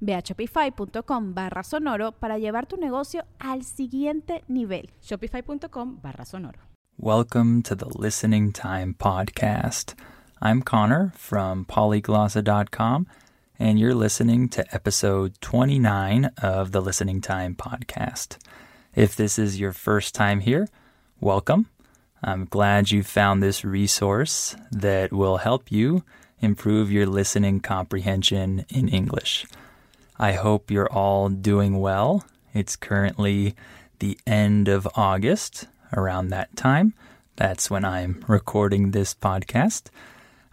Ve a shopify.com barra sonoro para llevar tu negocio al siguiente nivel. Shopify.com barra sonoro. Welcome to the Listening Time Podcast. I'm Connor from polyglossa.com, and you're listening to episode 29 of the Listening Time Podcast. If this is your first time here, welcome. I'm glad you found this resource that will help you improve your listening comprehension in English. I hope you're all doing well. It's currently the end of August, around that time. That's when I'm recording this podcast.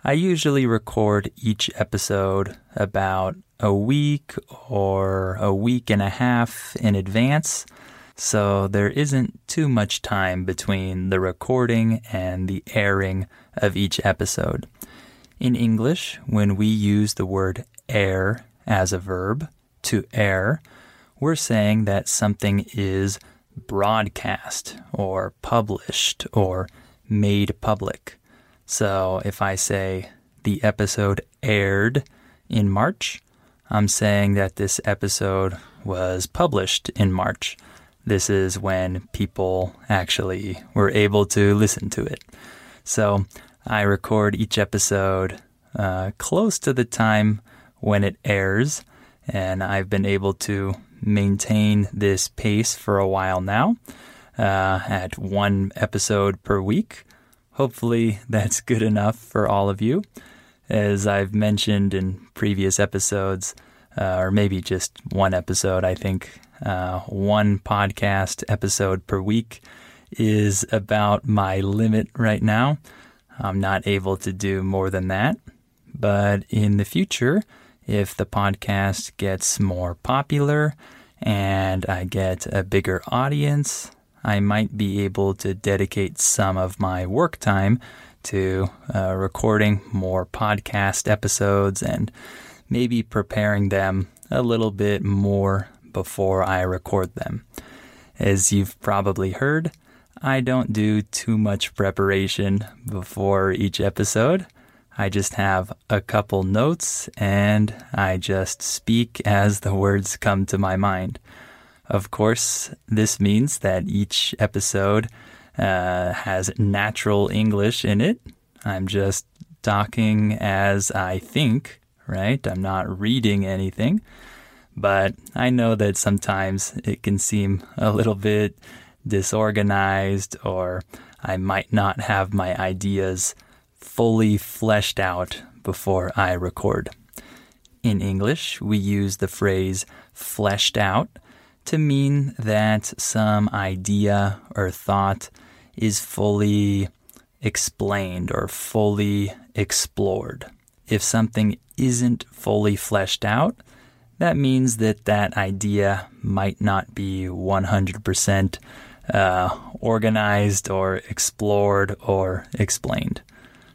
I usually record each episode about a week or a week and a half in advance, so there isn't too much time between the recording and the airing of each episode. In English, when we use the word air as a verb, to air, we're saying that something is broadcast or published or made public. So if I say the episode aired in March, I'm saying that this episode was published in March. This is when people actually were able to listen to it. So I record each episode uh, close to the time when it airs, and I've been able to maintain this pace for a while now uh, at one episode per week. Hopefully, that's good enough for all of you. As I've mentioned in previous episodes, uh, or maybe just one episode, I think uh, one podcast episode per week is about my limit right now. I'm not able to do more than that. But in the future, if the podcast gets more popular and I get a bigger audience, I might be able to dedicate some of my work time to uh, recording more podcast episodes and maybe preparing them a little bit more before I record them. As you've probably heard, I don't do too much preparation before each episode. I just have a couple notes and I just speak as the words come to my mind. Of course, this means that each episode uh, has natural English in it. I'm just talking as I think, right? I'm not reading anything. But I know that sometimes it can seem a little bit disorganized or I might not have my ideas fully fleshed out before I record. In English, we use the phrase fleshed out to mean that some idea or thought is fully explained or fully explored. If something isn't fully fleshed out, that means that that idea might not be 100% uh, organized or explored or explained.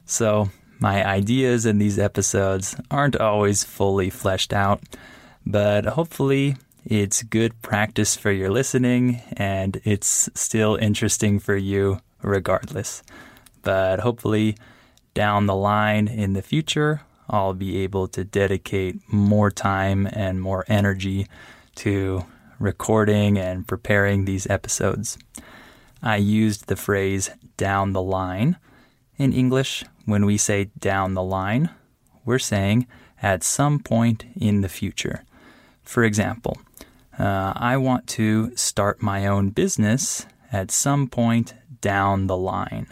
So, my ideas in these episodes aren't always fully fleshed out, but hopefully it's good practice for your listening and it's still interesting for you regardless. But hopefully, down the line in the future, I'll be able to dedicate more time and more energy to recording and preparing these episodes. I used the phrase down the line in English, when we say down the line, we're saying at some point in the future. For example, uh, I want to start my own business at some point down the line.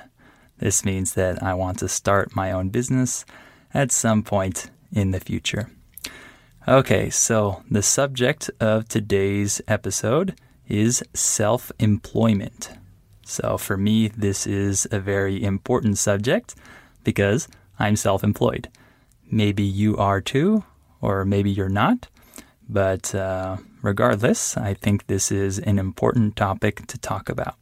This means that I want to start my own business at some point in the future. Okay, so the subject of today's episode is self employment. So for me, this is a very important subject because I'm self employed. Maybe you are too, or maybe you're not. But uh, regardless, I think this is an important topic to talk about.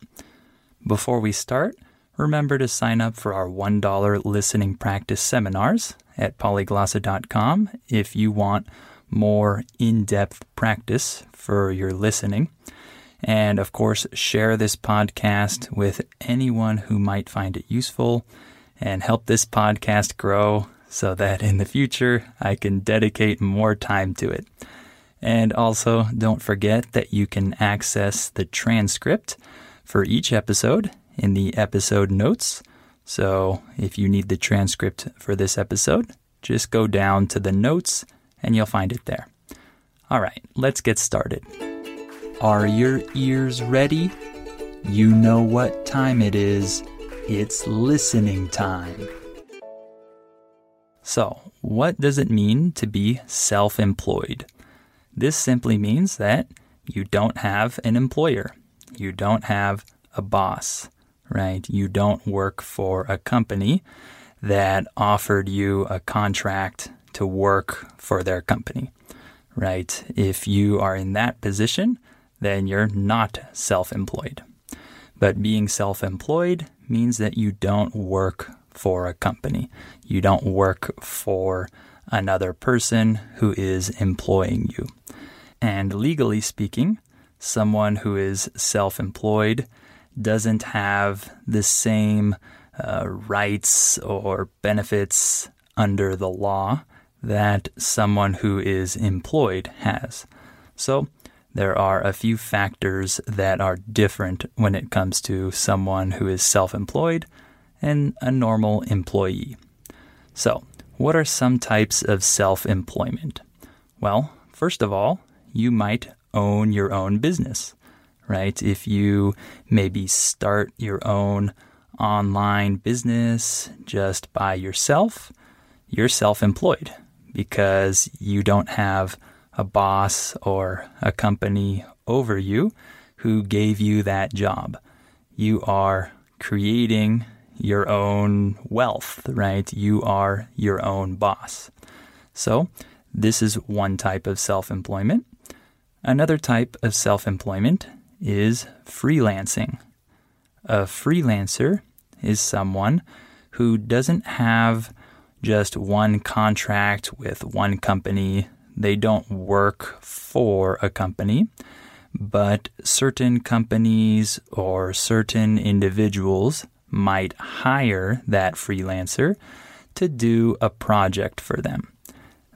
Before we start, remember to sign up for our $1 listening practice seminars at polyglossa.com if you want more in depth practice for your listening. And of course, share this podcast with anyone who might find it useful and help this podcast grow so that in the future I can dedicate more time to it. And also, don't forget that you can access the transcript for each episode in the episode notes. So, if you need the transcript for this episode, just go down to the notes and you'll find it there. All right, let's get started. Are your ears ready? You know what time it is. It's listening time. So, what does it mean to be self employed? This simply means that you don't have an employer, you don't have a boss, right? You don't work for a company that offered you a contract to work for their company, right? If you are in that position, then you're not self employed. But being self employed means that you don't work for a company. You don't work for another person who is employing you. And legally speaking, someone who is self employed doesn't have the same uh, rights or benefits under the law that someone who is employed has. So, there are a few factors that are different when it comes to someone who is self employed and a normal employee. So, what are some types of self employment? Well, first of all, you might own your own business, right? If you maybe start your own online business just by yourself, you're self employed because you don't have a boss or a company over you who gave you that job. You are creating your own wealth, right? You are your own boss. So, this is one type of self employment. Another type of self employment is freelancing. A freelancer is someone who doesn't have just one contract with one company they don't work for a company, but certain companies or certain individuals might hire that freelancer to do a project for them.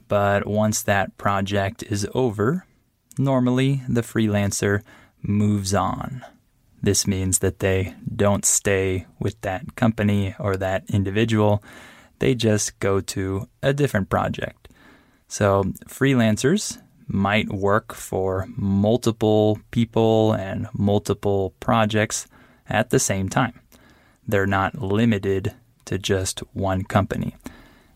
But once that project is over, normally the freelancer moves on. This means that they don't stay with that company or that individual. They just go to a different project. So, freelancers might work for multiple people and multiple projects at the same time. They're not limited to just one company.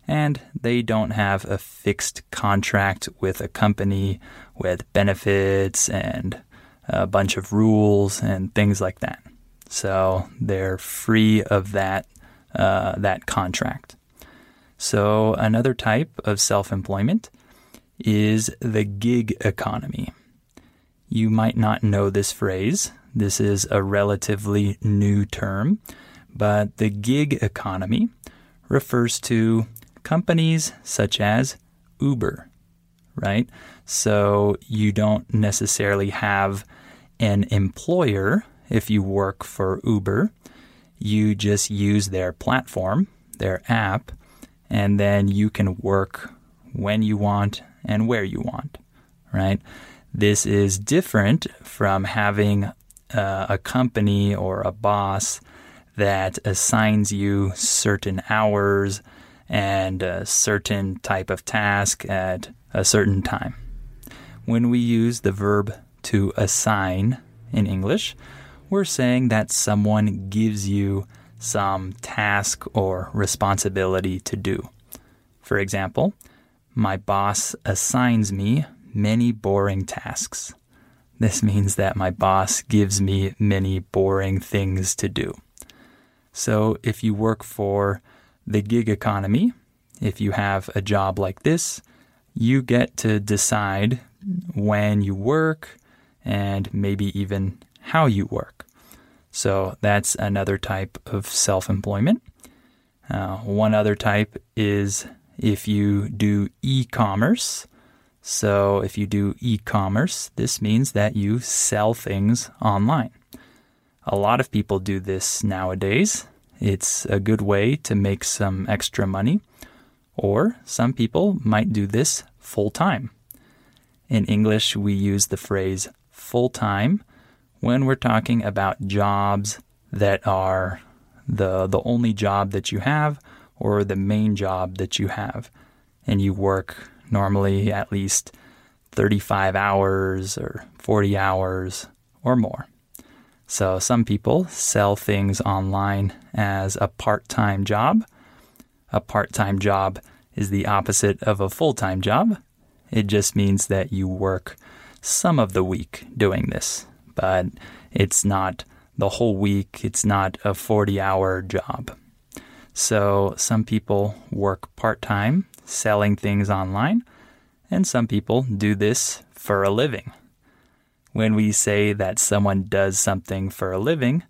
And they don't have a fixed contract with a company with benefits and a bunch of rules and things like that. So they're free of that uh, that contract. So, another type of self employment is the gig economy. You might not know this phrase. This is a relatively new term, but the gig economy refers to companies such as Uber, right? So you don't necessarily have an employer if you work for Uber. You just use their platform, their app, and then you can work when you want and where you want, right? This is different from having uh, a company or a boss that assigns you certain hours and a certain type of task at a certain time. When we use the verb to assign in English, we're saying that someone gives you some task or responsibility to do. For example, my boss assigns me many boring tasks. This means that my boss gives me many boring things to do. So if you work for the gig economy, if you have a job like this, you get to decide when you work and maybe even how you work. So that's another type of self employment. Uh, one other type is if you do e commerce. So if you do e commerce, this means that you sell things online. A lot of people do this nowadays. It's a good way to make some extra money. Or some people might do this full time. In English, we use the phrase full time when we're talking about jobs that are the, the only job that you have or the main job that you have. And you work normally at least 35 hours or 40 hours or more. So some people sell things online as a part time job. A part time job is the opposite of a full time job. It just means that you work some of the week doing this, but it's not the whole week. It's not a 40 hour job. So some people work part time selling things online, and some people do this for a living. When we say that someone does something for a living,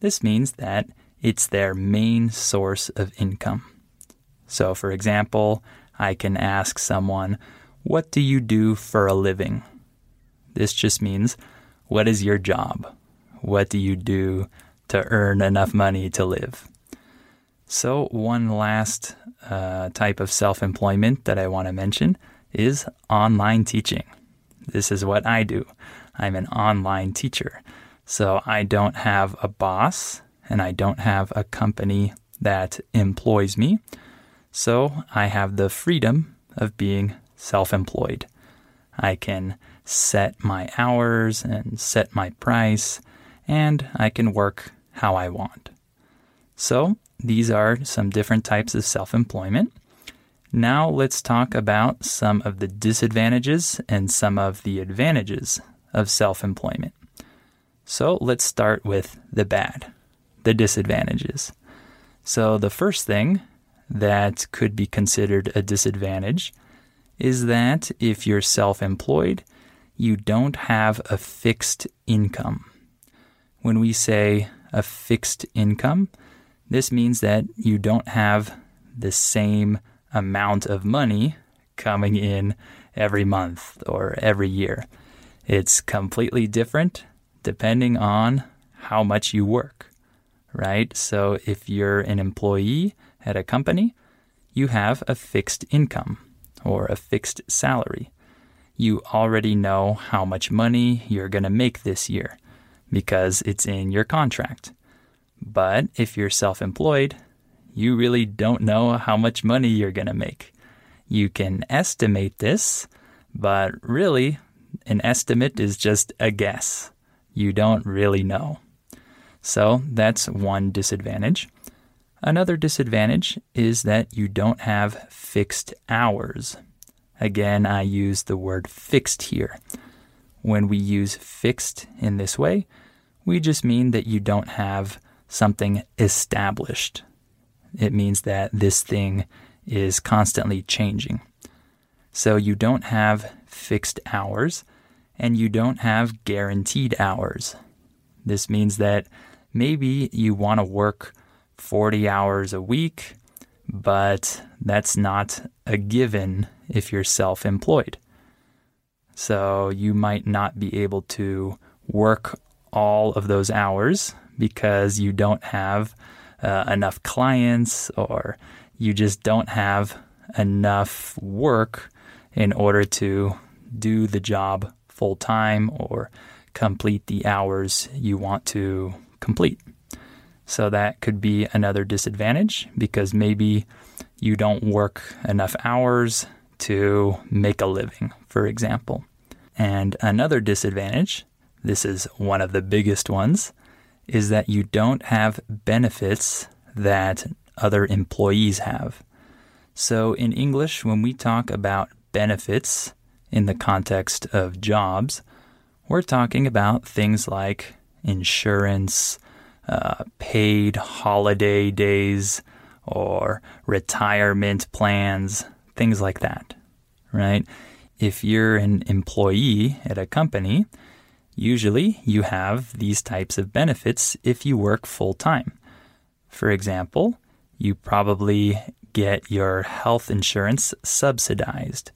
this means that it's their main source of income. So, for example, I can ask someone, What do you do for a living? This just means, What is your job? What do you do to earn enough money to live? So, one last uh, type of self employment that I want to mention is online teaching. This is what I do. I'm an online teacher. So I don't have a boss and I don't have a company that employs me. So I have the freedom of being self employed. I can set my hours and set my price, and I can work how I want. So these are some different types of self employment. Now let's talk about some of the disadvantages and some of the advantages of self employment. So let's start with the bad, the disadvantages. So, the first thing that could be considered a disadvantage is that if you're self employed, you don't have a fixed income. When we say a fixed income, this means that you don't have the same amount of money coming in every month or every year. It's completely different depending on how much you work, right? So if you're an employee at a company, you have a fixed income or a fixed salary. You already know how much money you're going to make this year because it's in your contract. But if you're self employed, you really don't know how much money you're going to make. You can estimate this, but really, an estimate is just a guess. You don't really know. So that's one disadvantage. Another disadvantage is that you don't have fixed hours. Again, I use the word fixed here. When we use fixed in this way, we just mean that you don't have something established. It means that this thing is constantly changing. So you don't have fixed hours and you don't have guaranteed hours. This means that maybe you want to work 40 hours a week, but that's not a given if you're self employed. So you might not be able to work all of those hours because you don't have uh, enough clients or you just don't have enough work in order to do the job full time or complete the hours you want to complete. So that could be another disadvantage because maybe you don't work enough hours to make a living, for example. And another disadvantage, this is one of the biggest ones, is that you don't have benefits that other employees have. So, in English, when we talk about benefits in the context of jobs, we're talking about things like insurance, uh, paid holiday days, or retirement plans, things like that, right? If you're an employee at a company, usually you have these types of benefits if you work full time. For example, you probably get your health insurance subsidized.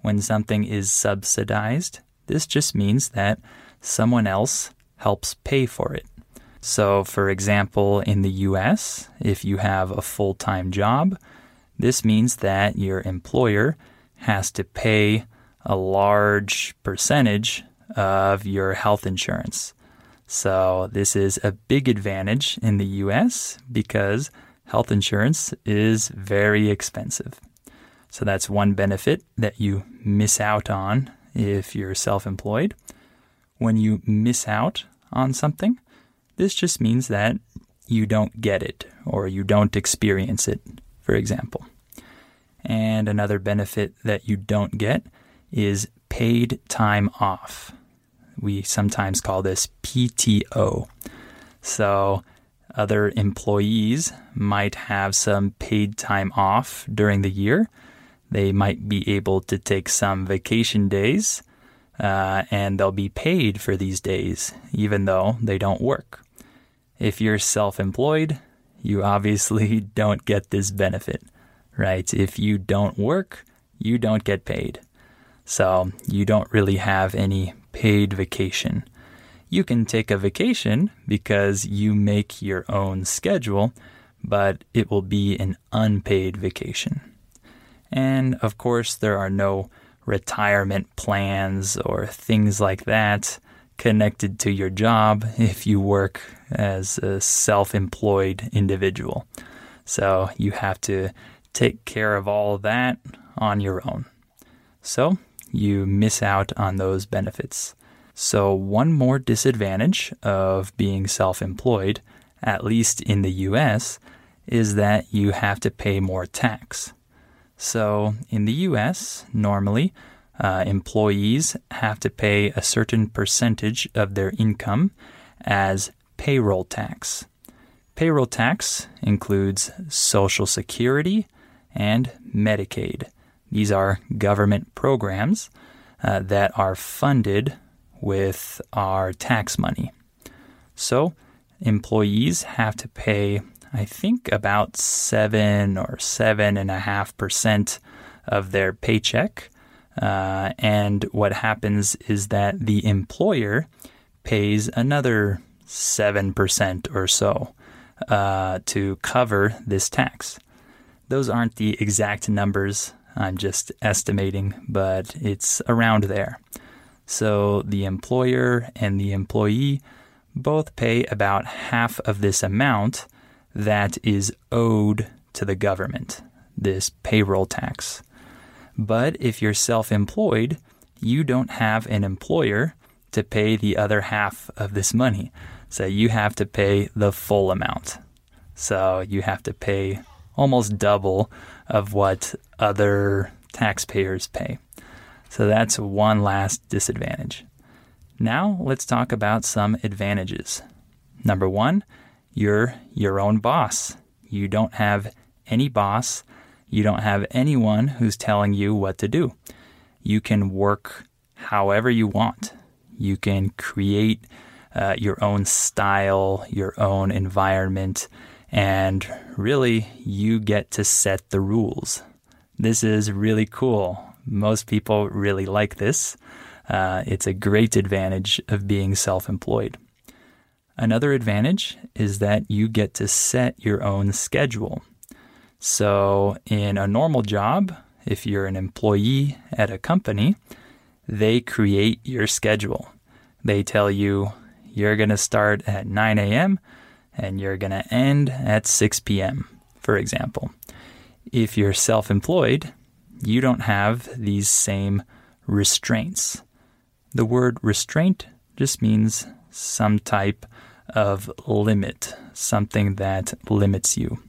When something is subsidized, this just means that someone else helps pay for it. So, for example, in the US, if you have a full time job, this means that your employer has to pay a large percentage of your health insurance. So, this is a big advantage in the US because health insurance is very expensive. So, that's one benefit that you miss out on if you're self employed. When you miss out on something, this just means that you don't get it or you don't experience it, for example. And another benefit that you don't get is paid time off. We sometimes call this PTO. So, other employees might have some paid time off during the year. They might be able to take some vacation days, uh, and they'll be paid for these days, even though they don't work. If you're self employed, you obviously don't get this benefit, right? If you don't work, you don't get paid. So you don't really have any paid vacation. You can take a vacation because you make your own schedule, but it will be an unpaid vacation. And of course, there are no retirement plans or things like that connected to your job if you work as a self employed individual. So you have to take care of all of that on your own. So you miss out on those benefits. So, one more disadvantage of being self employed, at least in the US, is that you have to pay more tax. So, in the US, normally uh, employees have to pay a certain percentage of their income as payroll tax. Payroll tax includes Social Security and Medicaid. These are government programs uh, that are funded with our tax money. So, employees have to pay, I think, about seven or seven and a half percent of their paycheck uh, and what happens is that the employer pays another 7% or so uh, to cover this tax. Those aren't the exact numbers, I'm just estimating, but it's around there. So the employer and the employee both pay about half of this amount that is owed to the government, this payroll tax. But if you're self employed, you don't have an employer to pay the other half of this money. So you have to pay the full amount. So you have to pay almost double of what other taxpayers pay. So that's one last disadvantage. Now let's talk about some advantages. Number one, you're your own boss. You don't have any boss you don't have anyone who's telling you what to do. You can work however you want. You can create uh, your own style, your own environment, and really you get to set the rules. This is really cool. Most people really like this. Uh, it's a great advantage of being self employed. Another advantage is that you get to set your own schedule. So, in a normal job, if you're an employee at a company, they create your schedule. They tell you you're going to start at 9 a.m. and you're going to end at 6 p.m., for example. If you're self employed, you don't have these same restraints. The word restraint just means some type of limit, something that limits you.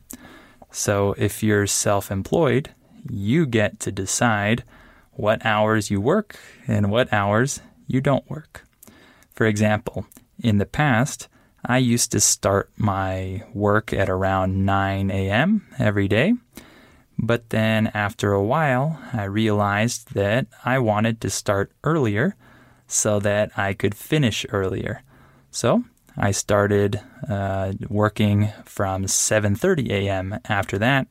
So if you're self employed, you get to decide what hours you work and what hours you don't work. For example, in the past, I used to start my work at around 9 a.m. every day. But then after a while, I realized that I wanted to start earlier so that I could finish earlier. So I started uh, working from 7:30 a.m. After that,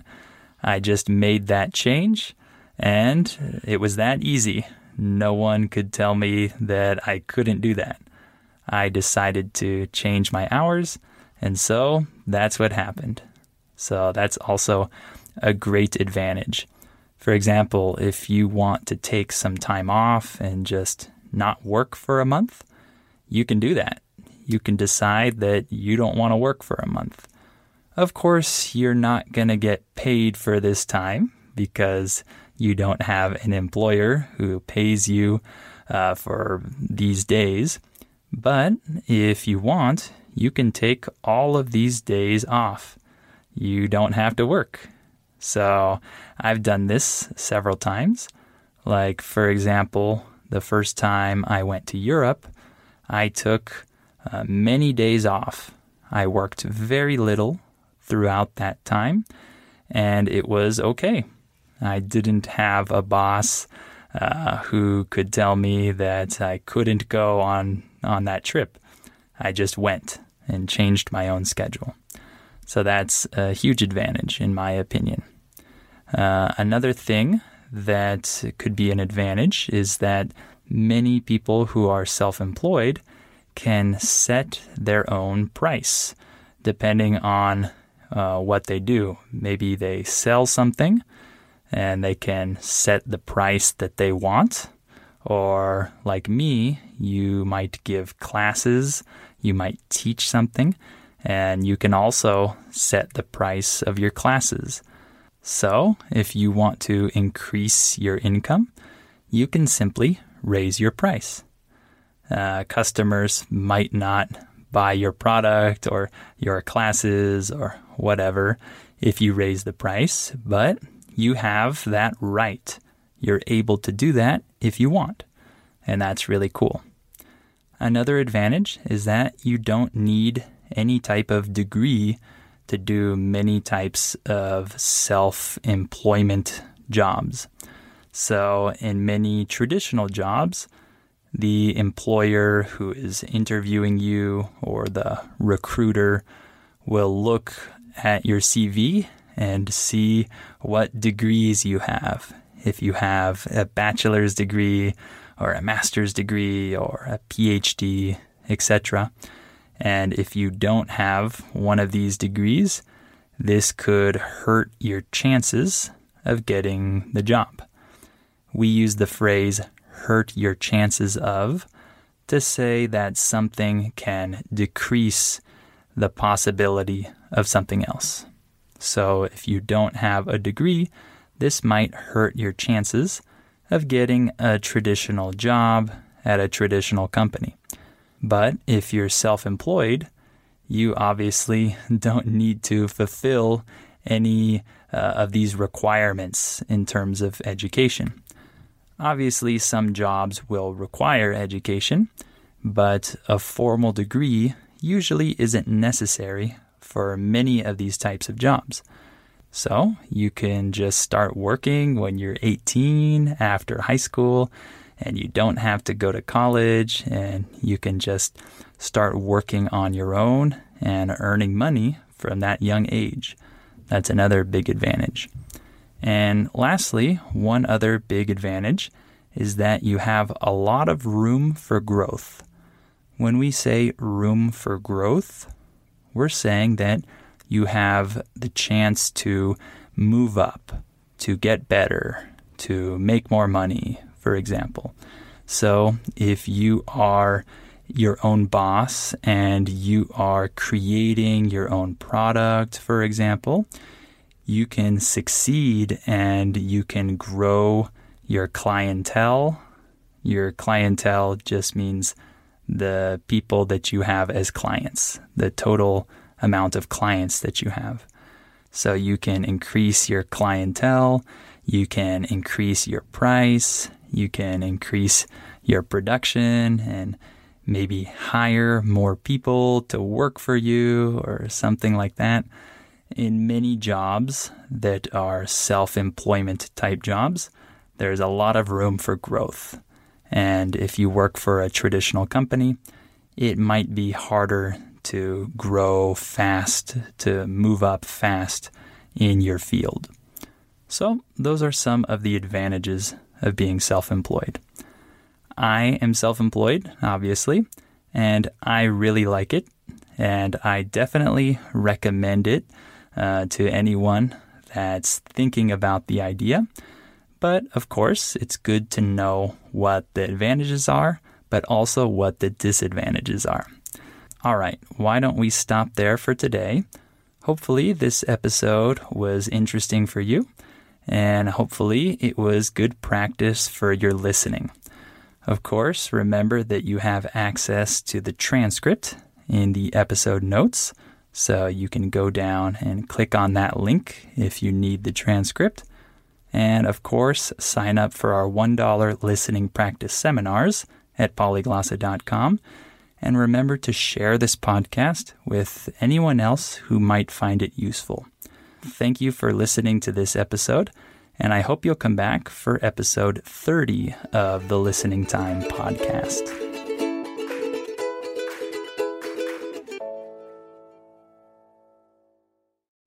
I just made that change, and it was that easy. No one could tell me that I couldn't do that. I decided to change my hours, and so that's what happened. So that's also a great advantage. For example, if you want to take some time off and just not work for a month, you can do that. You can decide that you don't want to work for a month. Of course, you're not going to get paid for this time because you don't have an employer who pays you uh, for these days. But if you want, you can take all of these days off. You don't have to work. So I've done this several times. Like, for example, the first time I went to Europe, I took uh, many days off. I worked very little throughout that time, and it was okay. I didn't have a boss uh, who could tell me that I couldn't go on, on that trip. I just went and changed my own schedule. So that's a huge advantage, in my opinion. Uh, another thing that could be an advantage is that many people who are self employed can set their own price depending on uh, what they do. Maybe they sell something and they can set the price that they want. Or, like me, you might give classes, you might teach something, and you can also set the price of your classes. So, if you want to increase your income, you can simply raise your price. Uh, customers might not buy your product or your classes or whatever if you raise the price, but you have that right. You're able to do that if you want, and that's really cool. Another advantage is that you don't need any type of degree to do many types of self employment jobs. So, in many traditional jobs, the employer who is interviewing you or the recruiter will look at your CV and see what degrees you have. If you have a bachelor's degree or a master's degree or a PhD, etc. And if you don't have one of these degrees, this could hurt your chances of getting the job we use the phrase hurt your chances of to say that something can decrease the possibility of something else. So if you don't have a degree, this might hurt your chances of getting a traditional job at a traditional company. But if you're self employed, you obviously don't need to fulfill any uh, of these requirements in terms of education. Obviously, some jobs will require education, but a formal degree usually isn't necessary for many of these types of jobs. So you can just start working when you're 18 after high school, and you don't have to go to college, and you can just start working on your own and earning money from that young age. That's another big advantage. And lastly, one other big advantage is that you have a lot of room for growth. When we say room for growth, we're saying that you have the chance to move up, to get better, to make more money, for example. So if you are your own boss and you are creating your own product, for example, you can succeed and you can grow your clientele. Your clientele just means the people that you have as clients, the total amount of clients that you have. So you can increase your clientele, you can increase your price, you can increase your production and maybe hire more people to work for you or something like that. In many jobs that are self employment type jobs, there's a lot of room for growth. And if you work for a traditional company, it might be harder to grow fast, to move up fast in your field. So, those are some of the advantages of being self employed. I am self employed, obviously, and I really like it, and I definitely recommend it uh, to anyone that's thinking about the idea. But of course, it's good to know what the advantages are, but also what the disadvantages are. All right, why don't we stop there for today? Hopefully, this episode was interesting for you, and hopefully, it was good practice for your listening. Of course, remember that you have access to the transcript in the episode notes, so you can go down and click on that link if you need the transcript. And of course, sign up for our $1 listening practice seminars at polyglossa.com. And remember to share this podcast with anyone else who might find it useful. Thank you for listening to this episode and I hope you'll come back for episode 30 of the Listening Time podcast.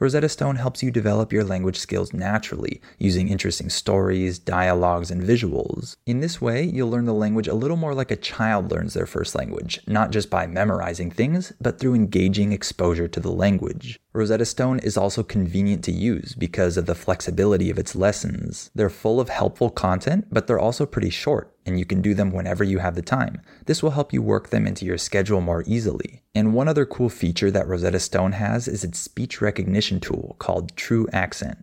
Rosetta Stone helps you develop your language skills naturally using interesting stories, dialogues, and visuals. In this way, you'll learn the language a little more like a child learns their first language, not just by memorizing things, but through engaging exposure to the language. Rosetta Stone is also convenient to use because of the flexibility of its lessons. They're full of helpful content, but they're also pretty short, and you can do them whenever you have the time. This will help you work them into your schedule more easily. And one other cool feature that Rosetta Stone has is its speech recognition tool called TruAccent.